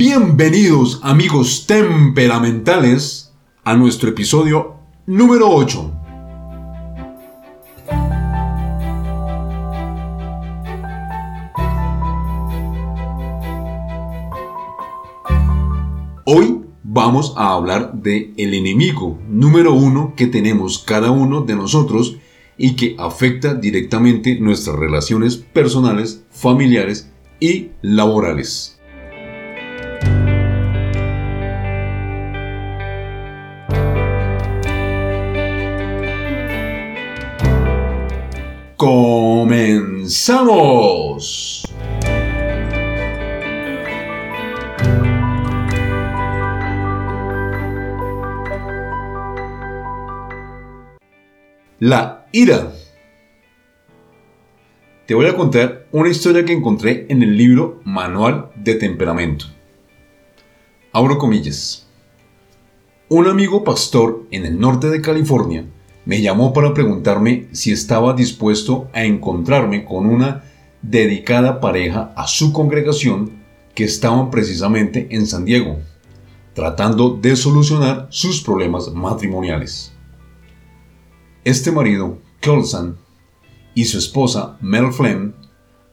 Bienvenidos amigos temperamentales a nuestro episodio número 8. Hoy vamos a hablar de el enemigo número uno que tenemos cada uno de nosotros y que afecta directamente nuestras relaciones personales, familiares y laborales. ¡Comenzamos! La ira. Te voy a contar una historia que encontré en el libro Manual de Temperamento. Abro comillas. Un amigo pastor en el norte de California me llamó para preguntarme si estaba dispuesto a encontrarme con una dedicada pareja a su congregación que estaban precisamente en San Diego, tratando de solucionar sus problemas matrimoniales. Este marido, Colson, y su esposa, Mel Flem,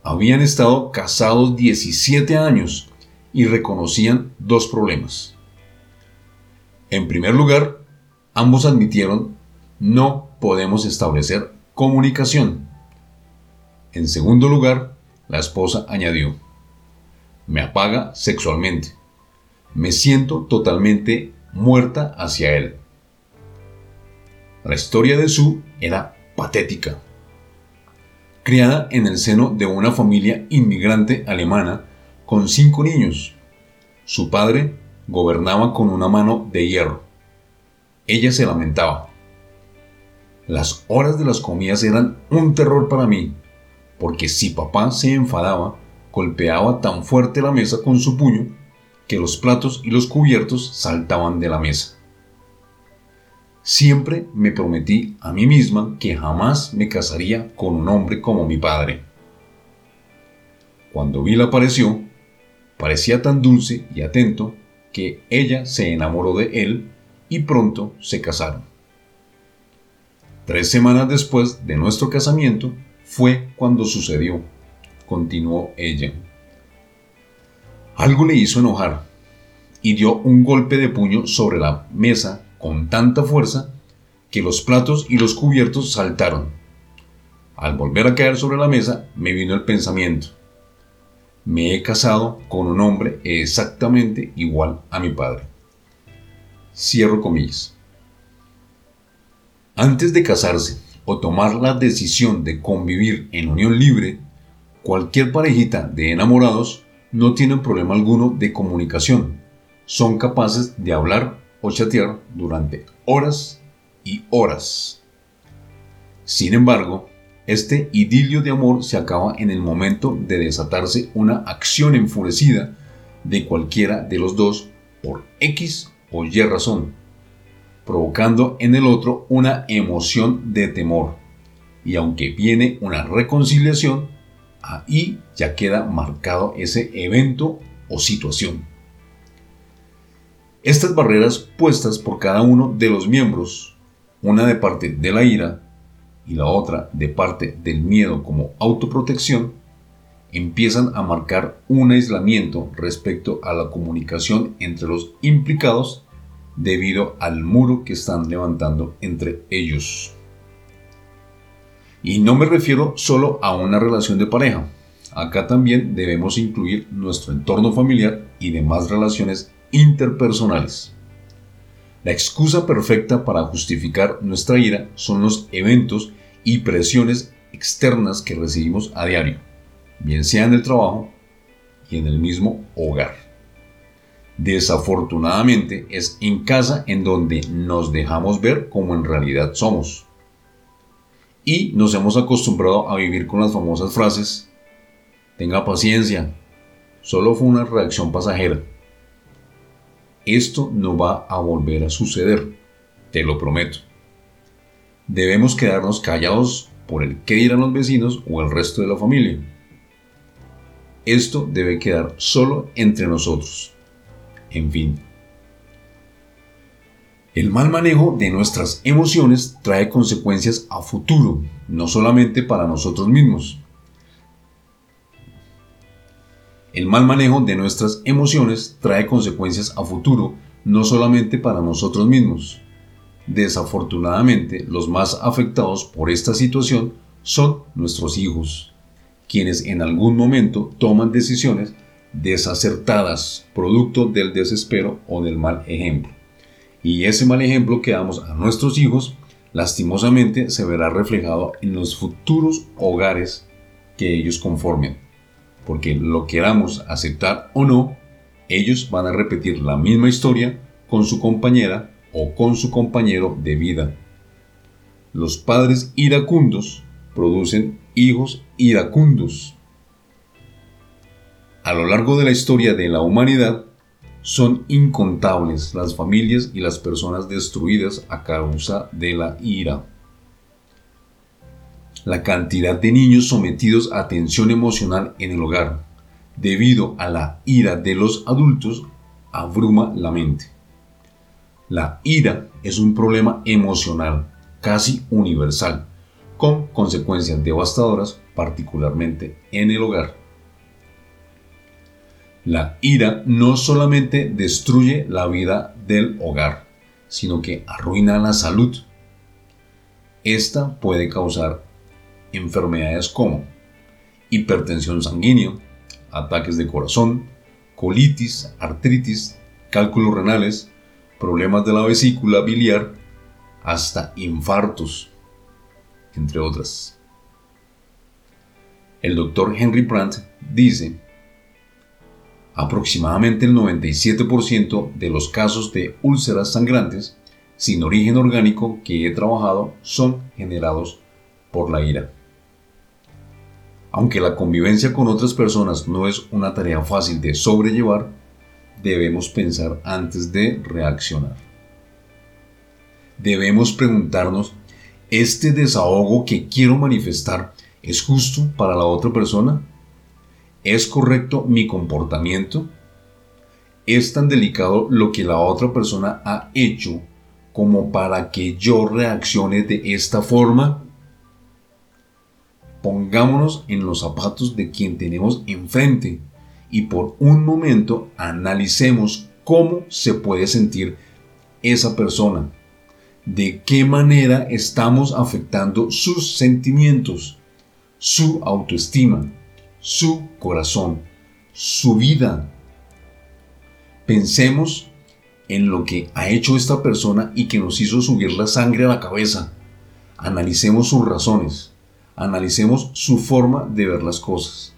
habían estado casados 17 años y reconocían dos problemas. En primer lugar, ambos admitieron no podemos establecer comunicación. En segundo lugar, la esposa añadió, me apaga sexualmente. Me siento totalmente muerta hacia él. La historia de Sue era patética. Criada en el seno de una familia inmigrante alemana con cinco niños, su padre gobernaba con una mano de hierro. Ella se lamentaba. Las horas de las comidas eran un terror para mí, porque si papá se enfadaba, golpeaba tan fuerte la mesa con su puño que los platos y los cubiertos saltaban de la mesa. Siempre me prometí a mí misma que jamás me casaría con un hombre como mi padre. Cuando Bill apareció, parecía tan dulce y atento que ella se enamoró de él y pronto se casaron. Tres semanas después de nuestro casamiento fue cuando sucedió, continuó ella. Algo le hizo enojar y dio un golpe de puño sobre la mesa con tanta fuerza que los platos y los cubiertos saltaron. Al volver a caer sobre la mesa me vino el pensamiento. Me he casado con un hombre exactamente igual a mi padre. Cierro comillas. Antes de casarse o tomar la decisión de convivir en unión libre, cualquier parejita de enamorados no tienen problema alguno de comunicación. Son capaces de hablar o chatear durante horas y horas. Sin embargo, este idilio de amor se acaba en el momento de desatarse una acción enfurecida de cualquiera de los dos por X o Y razón, provocando en el otro una emoción de temor. Y aunque viene una reconciliación, ahí ya queda marcado ese evento o situación. Estas barreras puestas por cada uno de los miembros, una de parte de la ira y la otra de parte del miedo como autoprotección, empiezan a marcar un aislamiento respecto a la comunicación entre los implicados debido al muro que están levantando entre ellos. Y no me refiero solo a una relación de pareja. Acá también debemos incluir nuestro entorno familiar y demás relaciones interpersonales. La excusa perfecta para justificar nuestra ira son los eventos y presiones externas que recibimos a diario, bien sea en el trabajo y en el mismo hogar. Desafortunadamente es en casa en donde nos dejamos ver como en realidad somos. Y nos hemos acostumbrado a vivir con las famosas frases, tenga paciencia, solo fue una reacción pasajera esto no va a volver a suceder, te lo prometo. Debemos quedarnos callados por el qué dirán los vecinos o el resto de la familia. Esto debe quedar solo entre nosotros. En fin. El mal manejo de nuestras emociones trae consecuencias a futuro, no solamente para nosotros mismos. El mal manejo de nuestras emociones trae consecuencias a futuro, no solamente para nosotros mismos. Desafortunadamente, los más afectados por esta situación son nuestros hijos, quienes en algún momento toman decisiones desacertadas, producto del desespero o del mal ejemplo. Y ese mal ejemplo que damos a nuestros hijos, lastimosamente se verá reflejado en los futuros hogares que ellos conformen. Porque lo queramos aceptar o no, ellos van a repetir la misma historia con su compañera o con su compañero de vida. Los padres iracundos producen hijos iracundos. A lo largo de la historia de la humanidad, son incontables las familias y las personas destruidas a causa de la ira. La cantidad de niños sometidos a tensión emocional en el hogar debido a la ira de los adultos abruma la mente. La ira es un problema emocional casi universal, con consecuencias devastadoras particularmente en el hogar. La ira no solamente destruye la vida del hogar, sino que arruina la salud. Esta puede causar enfermedades como hipertensión sanguínea, ataques de corazón, colitis, artritis, cálculos renales, problemas de la vesícula biliar, hasta infartos, entre otras. El doctor Henry Brandt dice Aproximadamente el 97% de los casos de úlceras sangrantes sin origen orgánico que he trabajado son generados por la ira. Aunque la convivencia con otras personas no es una tarea fácil de sobrellevar, debemos pensar antes de reaccionar. Debemos preguntarnos, ¿este desahogo que quiero manifestar es justo para la otra persona? ¿Es correcto mi comportamiento? ¿Es tan delicado lo que la otra persona ha hecho como para que yo reaccione de esta forma? Pongámonos en los zapatos de quien tenemos enfrente y por un momento analicemos cómo se puede sentir esa persona, de qué manera estamos afectando sus sentimientos, su autoestima, su corazón, su vida. Pensemos en lo que ha hecho esta persona y que nos hizo subir la sangre a la cabeza. Analicemos sus razones, analicemos su forma de ver las cosas.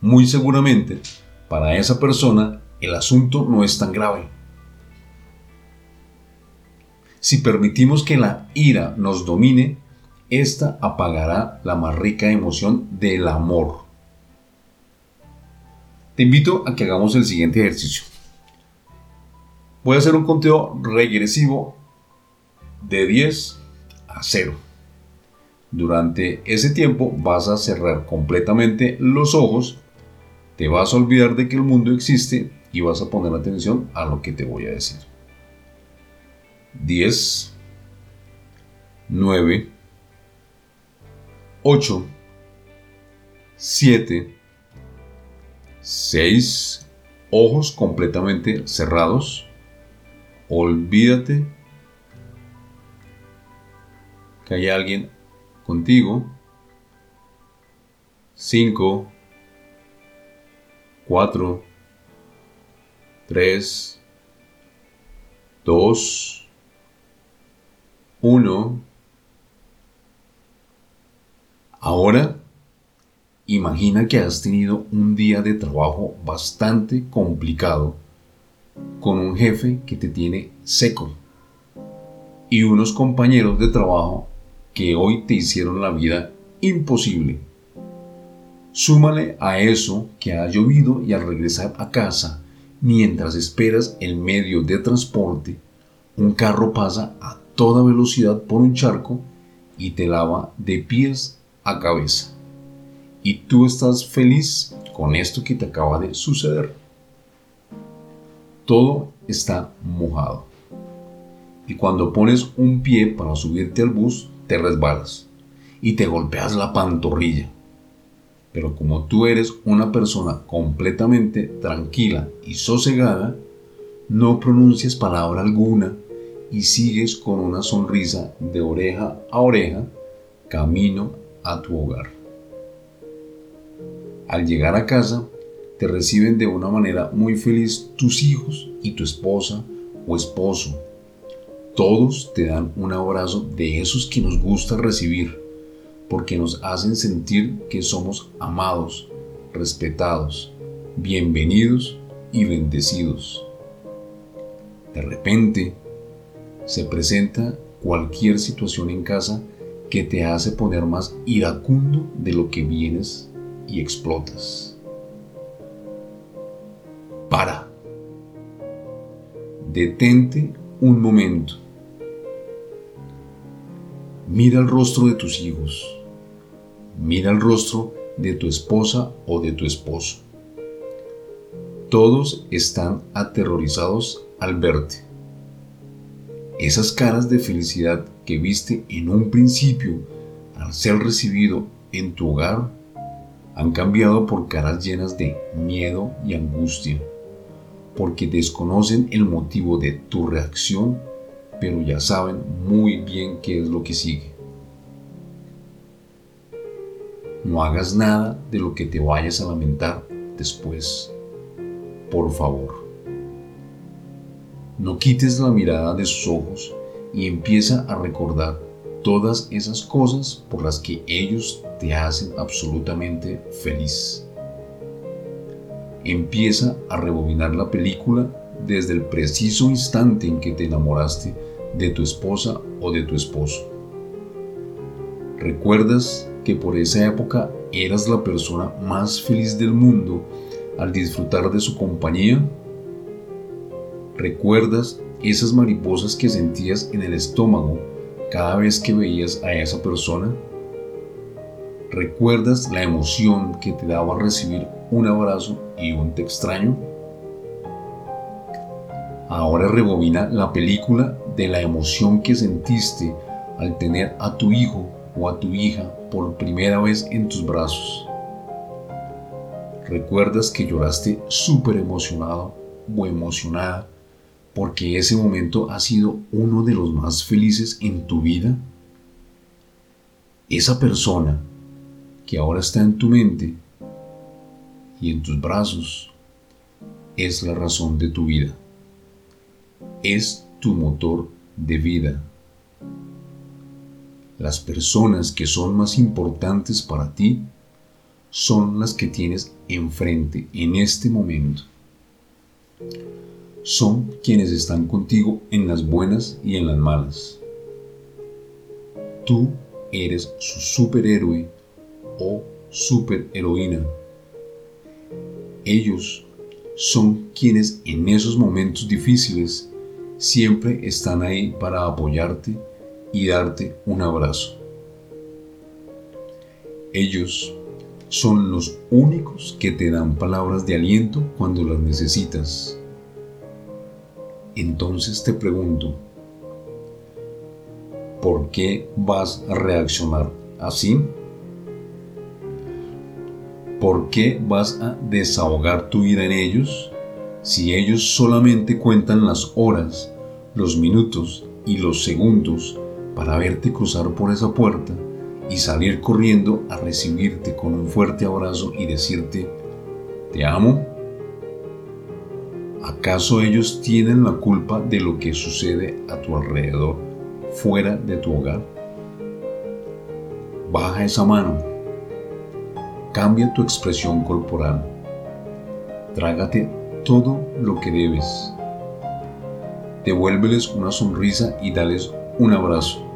Muy seguramente, para esa persona, el asunto no es tan grave. Si permitimos que la ira nos domine, esta apagará la más rica emoción del amor. Te invito a que hagamos el siguiente ejercicio. Voy a hacer un conteo regresivo de 10 a 0. Durante ese tiempo vas a cerrar completamente los ojos, te vas a olvidar de que el mundo existe y vas a poner atención a lo que te voy a decir. 10, 9, 8, 7, 6, ojos completamente cerrados. Olvídate que hay alguien contigo. 5, 4, 3, 2, 1. Ahora, imagina que has tenido un día de trabajo bastante complicado con un jefe que te tiene seco y unos compañeros de trabajo que hoy te hicieron la vida imposible. Súmale a eso que ha llovido y al regresar a casa, mientras esperas el medio de transporte, un carro pasa a toda velocidad por un charco y te lava de pies a cabeza. Y tú estás feliz con esto que te acaba de suceder. todo está mojado. Y cuando pones un pie para subirte al bus, te resbalas y te golpeas la pantorrilla. Pero como tú eres una persona completamente tranquila y sosegada, no pronuncias palabra alguna y sigues con una sonrisa de oreja a oreja camino a tu hogar. Al llegar a casa, te reciben de una manera muy feliz tus hijos y tu esposa o esposo. Todos te dan un abrazo de esos que nos gusta recibir, porque nos hacen sentir que somos amados, respetados, bienvenidos y bendecidos. De repente, se presenta cualquier situación en casa que te hace poner más iracundo de lo que vienes y explotas. Para. Detente un momento. Mira el rostro de tus hijos. Mira el rostro de tu esposa o de tu esposo. Todos están aterrorizados al verte. Esas caras de felicidad que viste en un principio al ser recibido en tu hogar han cambiado por caras llenas de miedo y angustia, porque desconocen el motivo de tu reacción, pero ya saben muy bien qué es lo que sigue. No hagas nada de lo que te vayas a lamentar después, por favor. No quites la mirada de sus ojos y empieza a recordar todas esas cosas por las que ellos te hacen absolutamente feliz. Empieza a rebobinar la película desde el preciso instante en que te enamoraste de tu esposa o de tu esposo. ¿Recuerdas que por esa época eras la persona más feliz del mundo al disfrutar de su compañía? ¿Recuerdas esas mariposas que sentías en el estómago cada vez que veías a esa persona? ¿Recuerdas la emoción que te daba recibir un abrazo y un te extraño? Ahora rebobina la película de la emoción que sentiste al tener a tu hijo o a tu hija por primera vez en tus brazos. ¿Recuerdas que lloraste súper emocionado o emocionada porque ese momento ha sido uno de los más felices en tu vida? Esa persona que ahora está en tu mente y en tus brazos es la razón de tu vida. Es tu motor de vida. Las personas que son más importantes para ti son las que tienes enfrente en este momento son quienes están contigo en las buenas y en las malas. Tú eres su superhéroe o superheroína. Ellos son quienes en esos momentos difíciles siempre están ahí para apoyarte y darte un abrazo. Ellos son los únicos que te dan palabras de aliento cuando las necesitas entonces te pregunto, ¿por qué vas a reaccionar así? ¿Por qué vas a desahogar tu vida en ellos si ellos solamente cuentan las horas, los minutos y los segundos para verte cruzar por esa puerta y salir corriendo a recibirte con un fuerte abrazo y decirte, te amo? ¿Acaso ellos tienen la culpa de lo que sucede a tu alrededor fuera de tu hogar? Baja esa mano. Cambia tu expresión corporal. Trágate todo lo que debes. Devuélveles una sonrisa y dales un abrazo.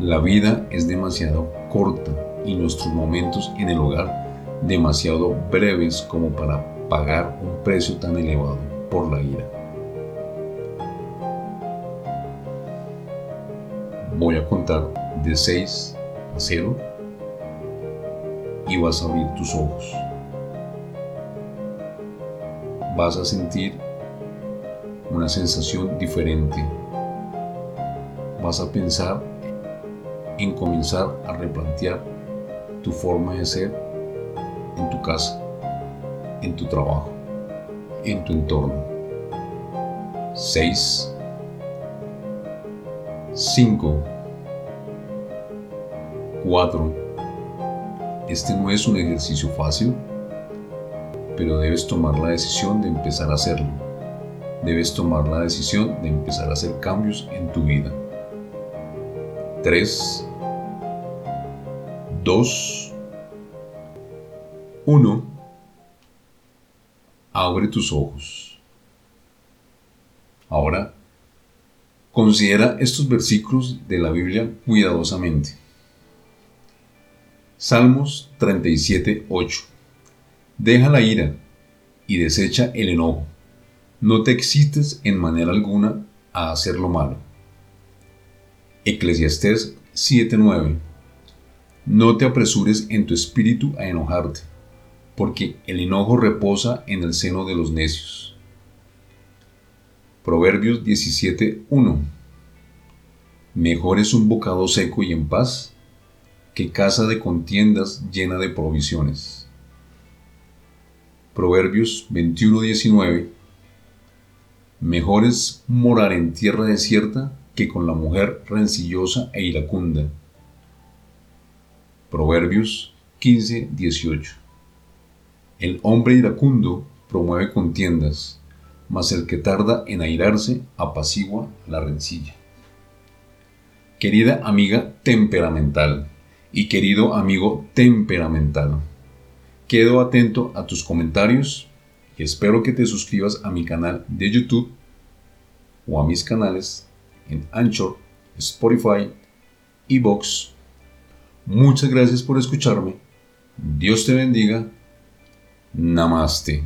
La vida es demasiado corta y nuestros momentos en el hogar demasiado breves como para pagar un precio tan elevado por la ira. Voy a contar de 6 a 0 y vas a abrir tus ojos. vas a sentir una sensación diferente. Vas a pensar en comenzar a replantear tu forma de ser en tu casa, en tu trabajo, en tu entorno. 6 5 4 Este no es un ejercicio fácil, pero debes tomar la decisión de empezar a hacerlo. Debes tomar la decisión de empezar a hacer cambios en tu vida. 3 2 1 Abre tus ojos. Ahora, considera estos versículos de la Biblia cuidadosamente. Salmos 37, 8. Deja la ira y desecha el enojo. No te excites en manera alguna a hacer lo malo. Eclesiastés 7:9 No te apresures en tu espíritu a enojarte, porque el enojo reposa en el seno de los necios. Proverbios 17.1 Mejor es un bocado seco y en paz que casa de contiendas llena de provisiones. Proverbios 21.19 Mejor es morar en tierra desierta que con la mujer rencillosa e iracunda. Proverbios 15.18 El hombre iracundo promueve contiendas mas el que tarda en airarse apacigua la rencilla. Querida amiga temperamental y querido amigo temperamental, quedo atento a tus comentarios y espero que te suscribas a mi canal de YouTube o a mis canales en Anchor, Spotify y Vox. Muchas gracias por escucharme. Dios te bendiga. Namaste.